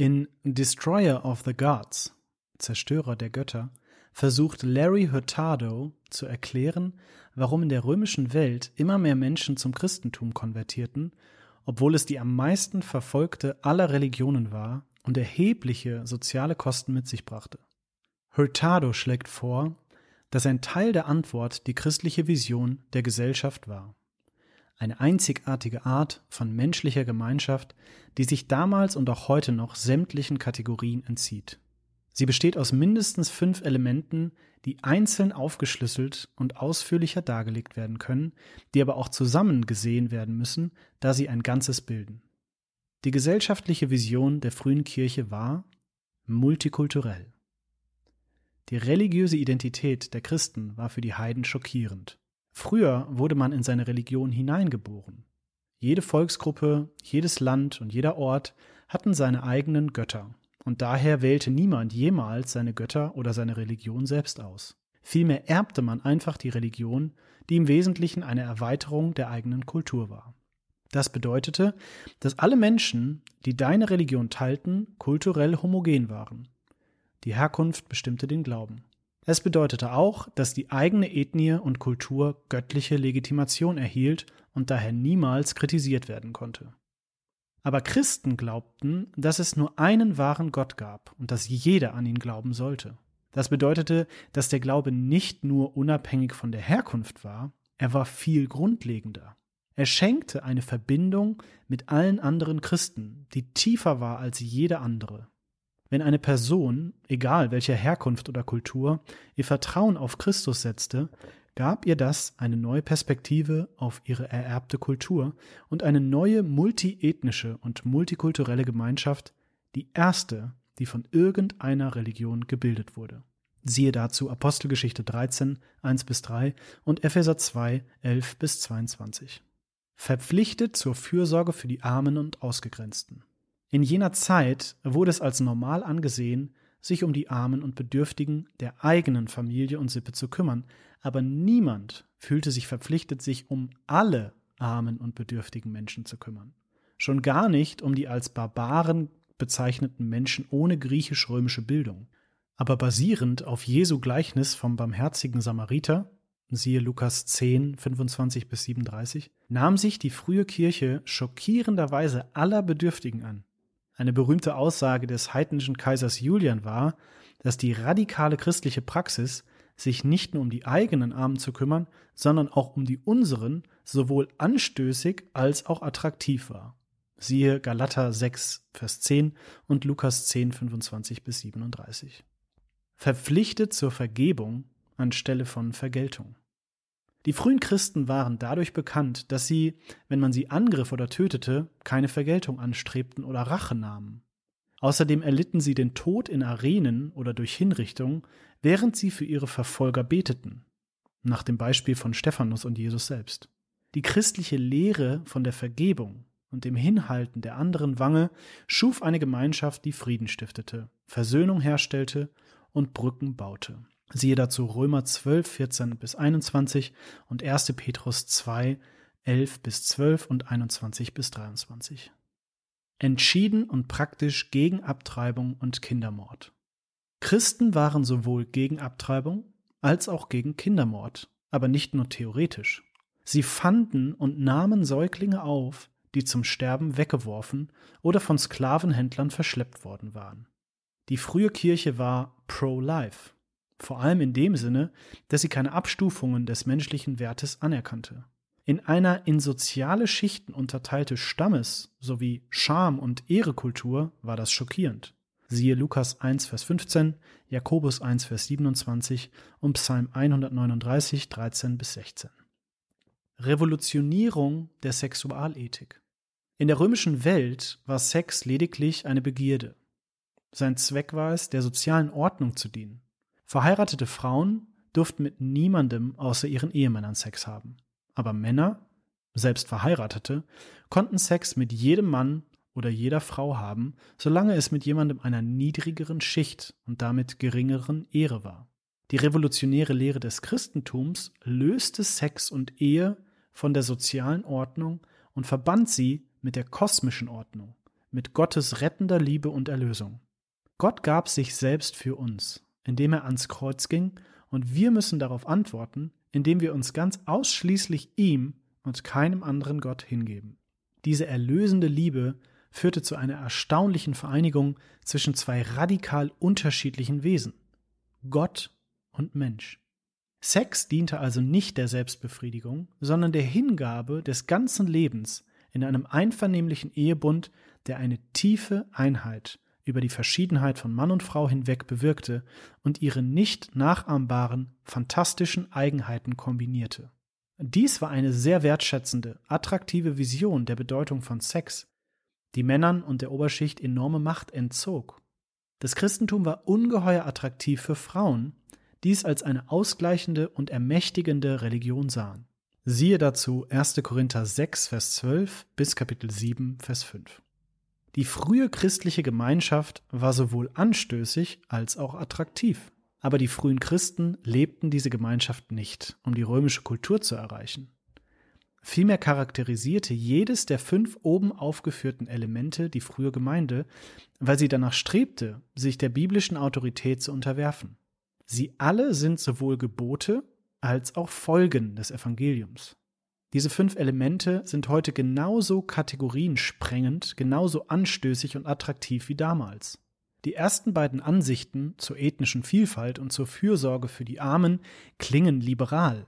In Destroyer of the Gods, Zerstörer der Götter, versucht Larry Hurtado zu erklären, warum in der römischen Welt immer mehr Menschen zum Christentum konvertierten, obwohl es die am meisten verfolgte aller Religionen war und erhebliche soziale Kosten mit sich brachte. Hurtado schlägt vor, dass ein Teil der Antwort die christliche Vision der Gesellschaft war. Eine einzigartige Art von menschlicher Gemeinschaft, die sich damals und auch heute noch sämtlichen Kategorien entzieht. Sie besteht aus mindestens fünf Elementen, die einzeln aufgeschlüsselt und ausführlicher dargelegt werden können, die aber auch zusammen gesehen werden müssen, da sie ein Ganzes bilden. Die gesellschaftliche Vision der frühen Kirche war multikulturell. Die religiöse Identität der Christen war für die Heiden schockierend. Früher wurde man in seine Religion hineingeboren. Jede Volksgruppe, jedes Land und jeder Ort hatten seine eigenen Götter, und daher wählte niemand jemals seine Götter oder seine Religion selbst aus. Vielmehr erbte man einfach die Religion, die im Wesentlichen eine Erweiterung der eigenen Kultur war. Das bedeutete, dass alle Menschen, die deine Religion teilten, kulturell homogen waren. Die Herkunft bestimmte den Glauben. Es bedeutete auch, dass die eigene Ethnie und Kultur göttliche Legitimation erhielt und daher niemals kritisiert werden konnte. Aber Christen glaubten, dass es nur einen wahren Gott gab und dass jeder an ihn glauben sollte. Das bedeutete, dass der Glaube nicht nur unabhängig von der Herkunft war, er war viel grundlegender. Er schenkte eine Verbindung mit allen anderen Christen, die tiefer war als jede andere. Wenn eine Person, egal welcher Herkunft oder Kultur, ihr Vertrauen auf Christus setzte, gab ihr das eine neue Perspektive auf ihre ererbte Kultur und eine neue multiethnische und multikulturelle Gemeinschaft, die erste, die von irgendeiner Religion gebildet wurde. Siehe dazu Apostelgeschichte 13, 1 bis 3 und Epheser 2, 11 bis 22. Verpflichtet zur Fürsorge für die Armen und Ausgegrenzten. In jener Zeit wurde es als normal angesehen, sich um die Armen und Bedürftigen der eigenen Familie und Sippe zu kümmern, aber niemand fühlte sich verpflichtet, sich um alle armen und bedürftigen Menschen zu kümmern. Schon gar nicht um die als Barbaren bezeichneten Menschen ohne griechisch-römische Bildung. Aber basierend auf Jesu Gleichnis vom barmherzigen Samariter, siehe Lukas 10, 25 bis 37, nahm sich die frühe Kirche schockierenderweise aller Bedürftigen an. Eine berühmte Aussage des heidnischen Kaisers Julian war, dass die radikale christliche Praxis, sich nicht nur um die eigenen Armen zu kümmern, sondern auch um die unseren, sowohl anstößig als auch attraktiv war. Siehe Galater 6, Vers 10 und Lukas 10, 25 bis 37. Verpflichtet zur Vergebung anstelle von Vergeltung. Die frühen Christen waren dadurch bekannt, dass sie, wenn man sie angriff oder tötete, keine Vergeltung anstrebten oder Rache nahmen. Außerdem erlitten sie den Tod in Arenen oder durch Hinrichtung, während sie für ihre Verfolger beteten, nach dem Beispiel von Stephanus und Jesus selbst. Die christliche Lehre von der Vergebung und dem Hinhalten der anderen Wange schuf eine Gemeinschaft, die Frieden stiftete, Versöhnung herstellte und Brücken baute. Siehe dazu Römer 12, 14 bis 21 und 1. Petrus 2, 11 bis 12 und 21 bis 23. Entschieden und praktisch gegen Abtreibung und Kindermord. Christen waren sowohl gegen Abtreibung als auch gegen Kindermord, aber nicht nur theoretisch. Sie fanden und nahmen Säuglinge auf, die zum Sterben weggeworfen oder von Sklavenhändlern verschleppt worden waren. Die frühe Kirche war pro-life, vor allem in dem Sinne, dass sie keine Abstufungen des menschlichen Wertes anerkannte. In einer in soziale Schichten unterteilte Stammes- sowie Scham- und Ehrekultur war das schockierend. Siehe Lukas 1, Vers 15, Jakobus 1, Vers 27 und Psalm 139, 13 bis 16. Revolutionierung der Sexualethik. In der römischen Welt war Sex lediglich eine Begierde. Sein Zweck war es, der sozialen Ordnung zu dienen. Verheiratete Frauen durften mit niemandem außer ihren Ehemännern Sex haben. Aber Männer, selbst Verheiratete, konnten Sex mit jedem Mann oder jeder Frau haben, solange es mit jemandem einer niedrigeren Schicht und damit geringeren Ehre war. Die revolutionäre Lehre des Christentums löste Sex und Ehe von der sozialen Ordnung und verband sie mit der kosmischen Ordnung, mit Gottes rettender Liebe und Erlösung. Gott gab sich selbst für uns, indem er ans Kreuz ging, und wir müssen darauf antworten, indem wir uns ganz ausschließlich ihm und keinem anderen Gott hingeben. Diese erlösende Liebe führte zu einer erstaunlichen Vereinigung zwischen zwei radikal unterschiedlichen Wesen Gott und Mensch. Sex diente also nicht der Selbstbefriedigung, sondern der Hingabe des ganzen Lebens in einem einvernehmlichen Ehebund, der eine tiefe Einheit über die Verschiedenheit von Mann und Frau hinweg bewirkte und ihre nicht nachahmbaren, fantastischen Eigenheiten kombinierte. Dies war eine sehr wertschätzende, attraktive Vision der Bedeutung von Sex, die Männern und der Oberschicht enorme Macht entzog. Das Christentum war ungeheuer attraktiv für Frauen, die es als eine ausgleichende und ermächtigende Religion sahen. Siehe dazu 1. Korinther 6, Vers 12 bis Kapitel 7, Vers 5. Die frühe christliche Gemeinschaft war sowohl anstößig als auch attraktiv. Aber die frühen Christen lebten diese Gemeinschaft nicht, um die römische Kultur zu erreichen. Vielmehr charakterisierte jedes der fünf oben aufgeführten Elemente die frühe Gemeinde, weil sie danach strebte, sich der biblischen Autorität zu unterwerfen. Sie alle sind sowohl Gebote als auch Folgen des Evangeliums. Diese fünf Elemente sind heute genauso kategoriensprengend, genauso anstößig und attraktiv wie damals. Die ersten beiden Ansichten zur ethnischen Vielfalt und zur Fürsorge für die Armen klingen liberal,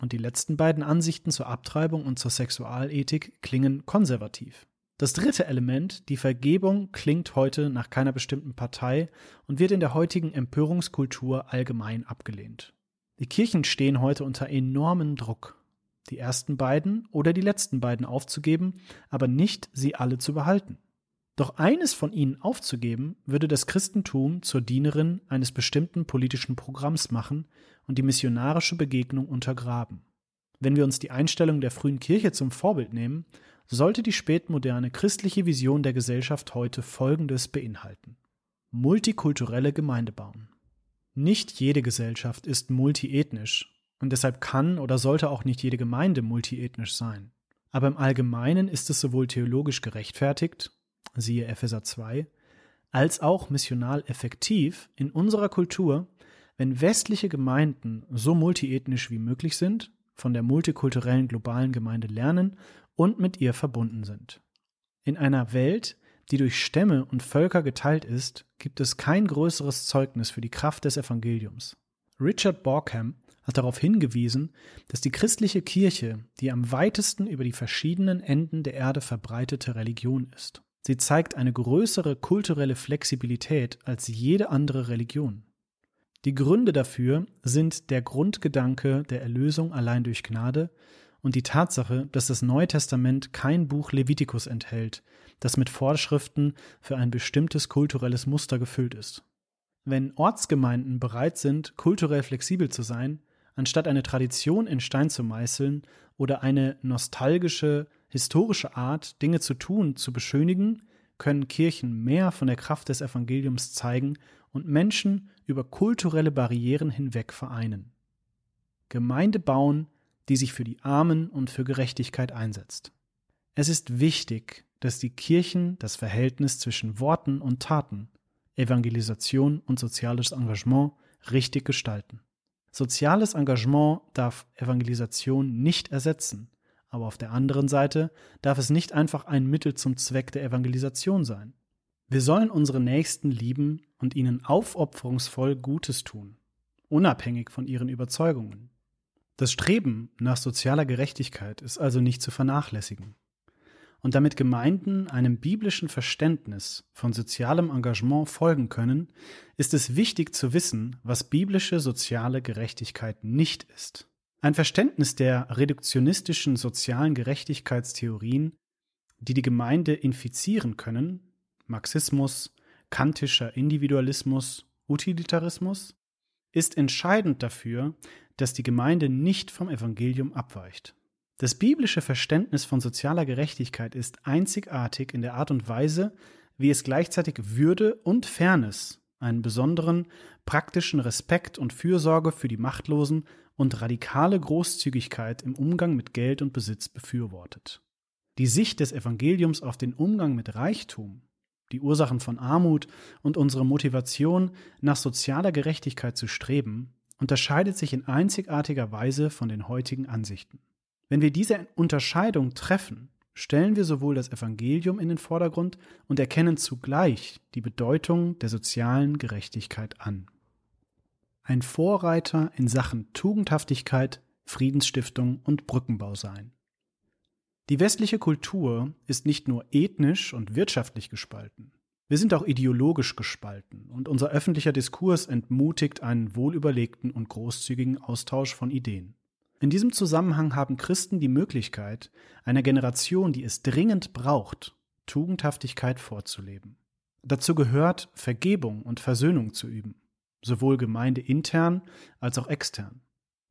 und die letzten beiden Ansichten zur Abtreibung und zur Sexualethik klingen konservativ. Das dritte Element, die Vergebung, klingt heute nach keiner bestimmten Partei und wird in der heutigen Empörungskultur allgemein abgelehnt. Die Kirchen stehen heute unter enormen Druck, die ersten beiden oder die letzten beiden aufzugeben, aber nicht sie alle zu behalten. Doch eines von ihnen aufzugeben, würde das Christentum zur Dienerin eines bestimmten politischen Programms machen und die missionarische Begegnung untergraben. Wenn wir uns die Einstellung der frühen Kirche zum Vorbild nehmen, sollte die spätmoderne christliche Vision der Gesellschaft heute Folgendes beinhalten. Multikulturelle Gemeinde bauen. Nicht jede Gesellschaft ist multiethnisch und deshalb kann oder sollte auch nicht jede Gemeinde multiethnisch sein. Aber im Allgemeinen ist es sowohl theologisch gerechtfertigt siehe Epheser 2, als auch missional effektiv in unserer Kultur, wenn westliche Gemeinden so multiethnisch wie möglich sind, von der multikulturellen globalen Gemeinde lernen und mit ihr verbunden sind. In einer Welt, die durch Stämme und Völker geteilt ist, gibt es kein größeres Zeugnis für die Kraft des Evangeliums. Richard Borkham hat darauf hingewiesen, dass die christliche Kirche die am weitesten über die verschiedenen Enden der Erde verbreitete Religion ist. Sie zeigt eine größere kulturelle Flexibilität als jede andere Religion. Die Gründe dafür sind der Grundgedanke der Erlösung allein durch Gnade und die Tatsache, dass das Neue Testament kein Buch Levitikus enthält, das mit Vorschriften für ein bestimmtes kulturelles Muster gefüllt ist. Wenn Ortsgemeinden bereit sind, kulturell flexibel zu sein, anstatt eine Tradition in Stein zu meißeln oder eine nostalgische, historische Art, Dinge zu tun, zu beschönigen, können Kirchen mehr von der Kraft des Evangeliums zeigen und Menschen über kulturelle Barrieren hinweg vereinen. Gemeinde bauen, die sich für die Armen und für Gerechtigkeit einsetzt. Es ist wichtig, dass die Kirchen das Verhältnis zwischen Worten und Taten, Evangelisation und soziales Engagement richtig gestalten. Soziales Engagement darf Evangelisation nicht ersetzen, aber auf der anderen Seite darf es nicht einfach ein Mittel zum Zweck der Evangelisation sein. Wir sollen unsere Nächsten lieben und ihnen aufopferungsvoll Gutes tun, unabhängig von ihren Überzeugungen. Das Streben nach sozialer Gerechtigkeit ist also nicht zu vernachlässigen und damit Gemeinden einem biblischen Verständnis von sozialem Engagement folgen können, ist es wichtig zu wissen, was biblische soziale Gerechtigkeit nicht ist. Ein Verständnis der reduktionistischen sozialen Gerechtigkeitstheorien, die die Gemeinde infizieren können, Marxismus, kantischer Individualismus, Utilitarismus, ist entscheidend dafür, dass die Gemeinde nicht vom Evangelium abweicht. Das biblische Verständnis von sozialer Gerechtigkeit ist einzigartig in der Art und Weise, wie es gleichzeitig Würde und Fairness, einen besonderen praktischen Respekt und Fürsorge für die Machtlosen und radikale Großzügigkeit im Umgang mit Geld und Besitz befürwortet. Die Sicht des Evangeliums auf den Umgang mit Reichtum die Ursachen von Armut und unsere Motivation, nach sozialer Gerechtigkeit zu streben, unterscheidet sich in einzigartiger Weise von den heutigen Ansichten. Wenn wir diese Unterscheidung treffen, stellen wir sowohl das Evangelium in den Vordergrund und erkennen zugleich die Bedeutung der sozialen Gerechtigkeit an. Ein Vorreiter in Sachen Tugendhaftigkeit, Friedensstiftung und Brückenbau sein. Die westliche Kultur ist nicht nur ethnisch und wirtschaftlich gespalten. Wir sind auch ideologisch gespalten und unser öffentlicher Diskurs entmutigt einen wohlüberlegten und großzügigen Austausch von Ideen. In diesem Zusammenhang haben Christen die Möglichkeit, einer Generation, die es dringend braucht, Tugendhaftigkeit vorzuleben. Dazu gehört, Vergebung und Versöhnung zu üben, sowohl gemeindeintern als auch extern.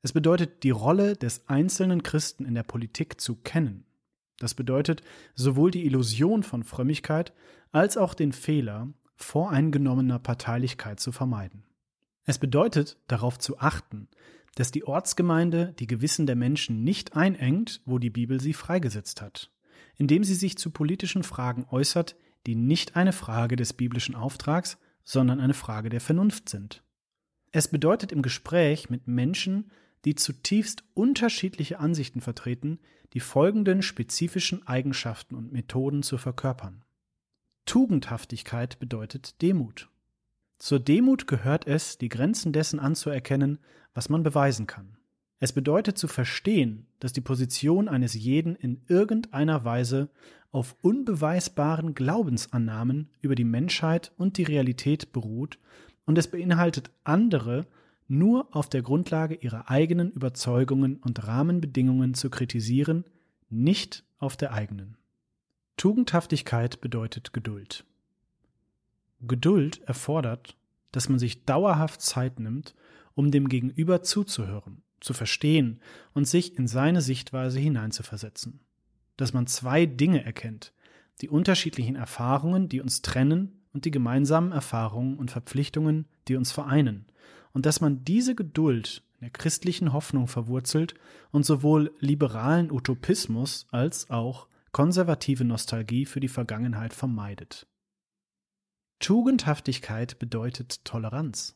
Es bedeutet, die Rolle des einzelnen Christen in der Politik zu kennen. Das bedeutet, sowohl die Illusion von Frömmigkeit als auch den Fehler voreingenommener Parteilichkeit zu vermeiden. Es bedeutet, darauf zu achten, dass die Ortsgemeinde die Gewissen der Menschen nicht einengt, wo die Bibel sie freigesetzt hat, indem sie sich zu politischen Fragen äußert, die nicht eine Frage des biblischen Auftrags, sondern eine Frage der Vernunft sind. Es bedeutet im Gespräch mit Menschen, die zutiefst unterschiedliche Ansichten vertreten, die folgenden spezifischen Eigenschaften und Methoden zu verkörpern. Tugendhaftigkeit bedeutet Demut. Zur Demut gehört es, die Grenzen dessen anzuerkennen, was man beweisen kann. Es bedeutet zu verstehen, dass die Position eines jeden in irgendeiner Weise auf unbeweisbaren Glaubensannahmen über die Menschheit und die Realität beruht und es beinhaltet andere nur auf der Grundlage ihrer eigenen Überzeugungen und Rahmenbedingungen zu kritisieren, nicht auf der eigenen. Tugendhaftigkeit bedeutet Geduld. Geduld erfordert, dass man sich dauerhaft Zeit nimmt, um dem Gegenüber zuzuhören, zu verstehen und sich in seine Sichtweise hineinzuversetzen. Dass man zwei Dinge erkennt, die unterschiedlichen Erfahrungen, die uns trennen, und die gemeinsamen Erfahrungen und Verpflichtungen, die uns vereinen, und dass man diese Geduld in der christlichen Hoffnung verwurzelt und sowohl liberalen Utopismus als auch konservative Nostalgie für die Vergangenheit vermeidet. Tugendhaftigkeit bedeutet Toleranz.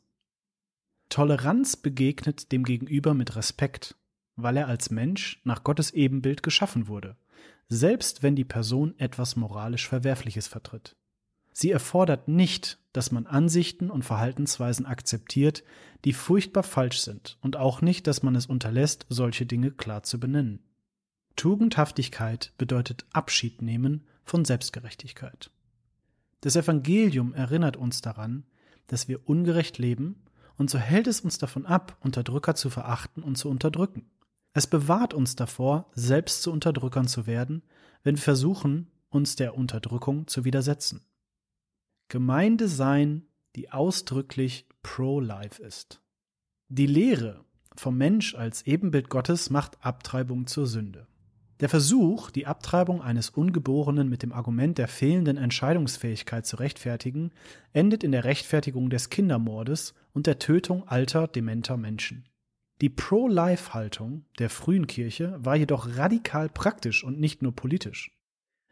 Toleranz begegnet dem Gegenüber mit Respekt, weil er als Mensch nach Gottes Ebenbild geschaffen wurde, selbst wenn die Person etwas moralisch Verwerfliches vertritt. Sie erfordert nicht, dass man Ansichten und Verhaltensweisen akzeptiert, die furchtbar falsch sind, und auch nicht, dass man es unterlässt, solche Dinge klar zu benennen. Tugendhaftigkeit bedeutet Abschied nehmen von Selbstgerechtigkeit. Das Evangelium erinnert uns daran, dass wir ungerecht leben, und so hält es uns davon ab, Unterdrücker zu verachten und zu unterdrücken. Es bewahrt uns davor, selbst zu Unterdrückern zu werden, wenn wir versuchen, uns der Unterdrückung zu widersetzen. Gemeinde sein, die ausdrücklich pro-life ist. Die Lehre vom Mensch als Ebenbild Gottes macht Abtreibung zur Sünde. Der Versuch, die Abtreibung eines Ungeborenen mit dem Argument der fehlenden Entscheidungsfähigkeit zu rechtfertigen, endet in der Rechtfertigung des Kindermordes und der Tötung alter, dementer Menschen. Die Pro-Life-Haltung der frühen Kirche war jedoch radikal praktisch und nicht nur politisch.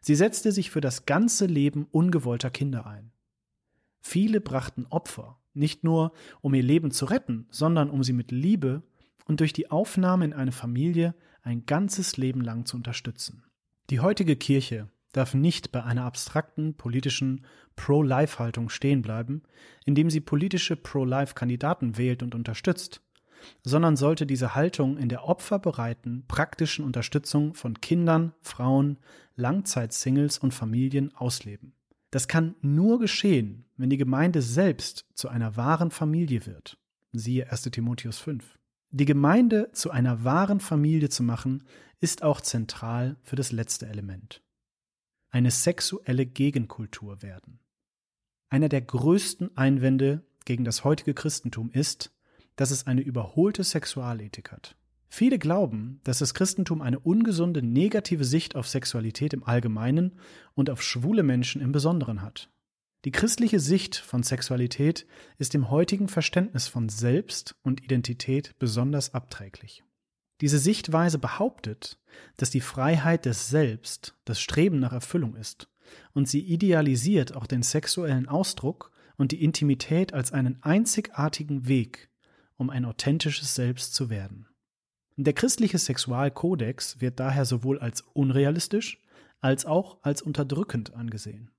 Sie setzte sich für das ganze Leben ungewollter Kinder ein. Viele brachten Opfer, nicht nur um ihr Leben zu retten, sondern um sie mit Liebe und durch die Aufnahme in eine Familie ein ganzes Leben lang zu unterstützen. Die heutige Kirche darf nicht bei einer abstrakten politischen Pro-Life-Haltung stehen bleiben, indem sie politische Pro-Life-Kandidaten wählt und unterstützt, sondern sollte diese Haltung in der opferbereiten, praktischen Unterstützung von Kindern, Frauen, Langzeitsingles und Familien ausleben. Das kann nur geschehen, wenn die Gemeinde selbst zu einer wahren Familie wird. Siehe 1 Timotheus 5. Die Gemeinde zu einer wahren Familie zu machen, ist auch zentral für das letzte Element. Eine sexuelle Gegenkultur werden. Einer der größten Einwände gegen das heutige Christentum ist, dass es eine überholte Sexualethik hat. Viele glauben, dass das Christentum eine ungesunde negative Sicht auf Sexualität im Allgemeinen und auf schwule Menschen im Besonderen hat. Die christliche Sicht von Sexualität ist dem heutigen Verständnis von Selbst und Identität besonders abträglich. Diese Sichtweise behauptet, dass die Freiheit des Selbst das Streben nach Erfüllung ist und sie idealisiert auch den sexuellen Ausdruck und die Intimität als einen einzigartigen Weg, um ein authentisches Selbst zu werden. Der christliche Sexualkodex wird daher sowohl als unrealistisch als auch als unterdrückend angesehen.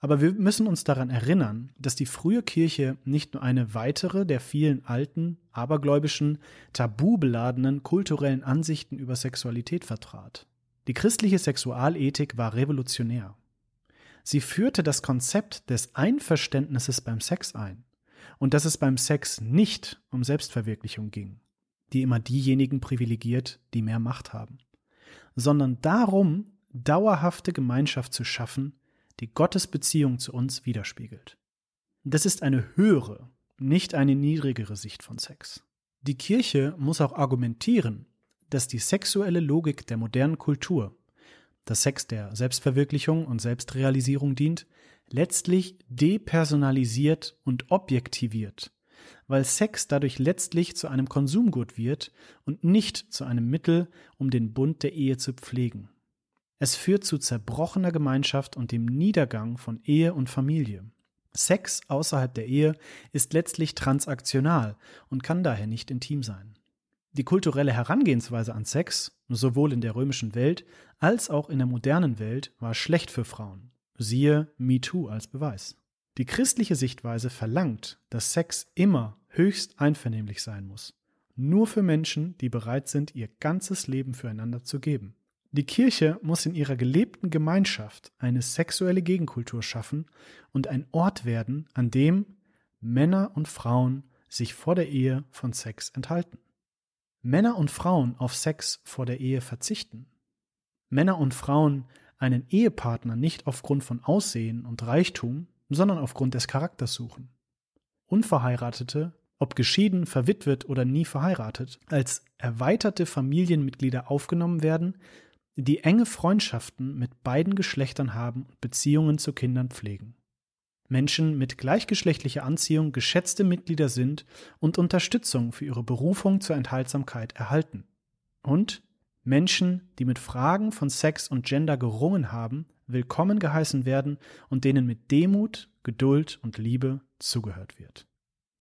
Aber wir müssen uns daran erinnern, dass die frühe Kirche nicht nur eine weitere der vielen alten, abergläubischen, tabubeladenen kulturellen Ansichten über Sexualität vertrat. Die christliche Sexualethik war revolutionär. Sie führte das Konzept des Einverständnisses beim Sex ein und dass es beim Sex nicht um Selbstverwirklichung ging, die immer diejenigen privilegiert, die mehr Macht haben, sondern darum, dauerhafte Gemeinschaft zu schaffen, die Gottes Beziehung zu uns widerspiegelt. Das ist eine höhere, nicht eine niedrigere Sicht von Sex. Die Kirche muss auch argumentieren, dass die sexuelle Logik der modernen Kultur, dass Sex der Selbstverwirklichung und Selbstrealisierung dient, letztlich depersonalisiert und objektiviert, weil Sex dadurch letztlich zu einem Konsumgut wird und nicht zu einem Mittel, um den Bund der Ehe zu pflegen. Es führt zu zerbrochener Gemeinschaft und dem Niedergang von Ehe und Familie. Sex außerhalb der Ehe ist letztlich transaktional und kann daher nicht intim sein. Die kulturelle Herangehensweise an Sex, sowohl in der römischen Welt als auch in der modernen Welt, war schlecht für Frauen. Siehe MeToo als Beweis. Die christliche Sichtweise verlangt, dass Sex immer höchst einvernehmlich sein muss. Nur für Menschen, die bereit sind, ihr ganzes Leben füreinander zu geben. Die Kirche muss in ihrer gelebten Gemeinschaft eine sexuelle Gegenkultur schaffen und ein Ort werden, an dem Männer und Frauen sich vor der Ehe von Sex enthalten. Männer und Frauen auf Sex vor der Ehe verzichten. Männer und Frauen einen Ehepartner nicht aufgrund von Aussehen und Reichtum, sondern aufgrund des Charakters suchen. Unverheiratete, ob geschieden, verwitwet oder nie verheiratet, als erweiterte Familienmitglieder aufgenommen werden, die enge Freundschaften mit beiden Geschlechtern haben und Beziehungen zu Kindern pflegen. Menschen mit gleichgeschlechtlicher Anziehung geschätzte Mitglieder sind und Unterstützung für ihre Berufung zur Enthaltsamkeit erhalten. Und Menschen, die mit Fragen von Sex und Gender gerungen haben, willkommen geheißen werden und denen mit Demut, Geduld und Liebe zugehört wird.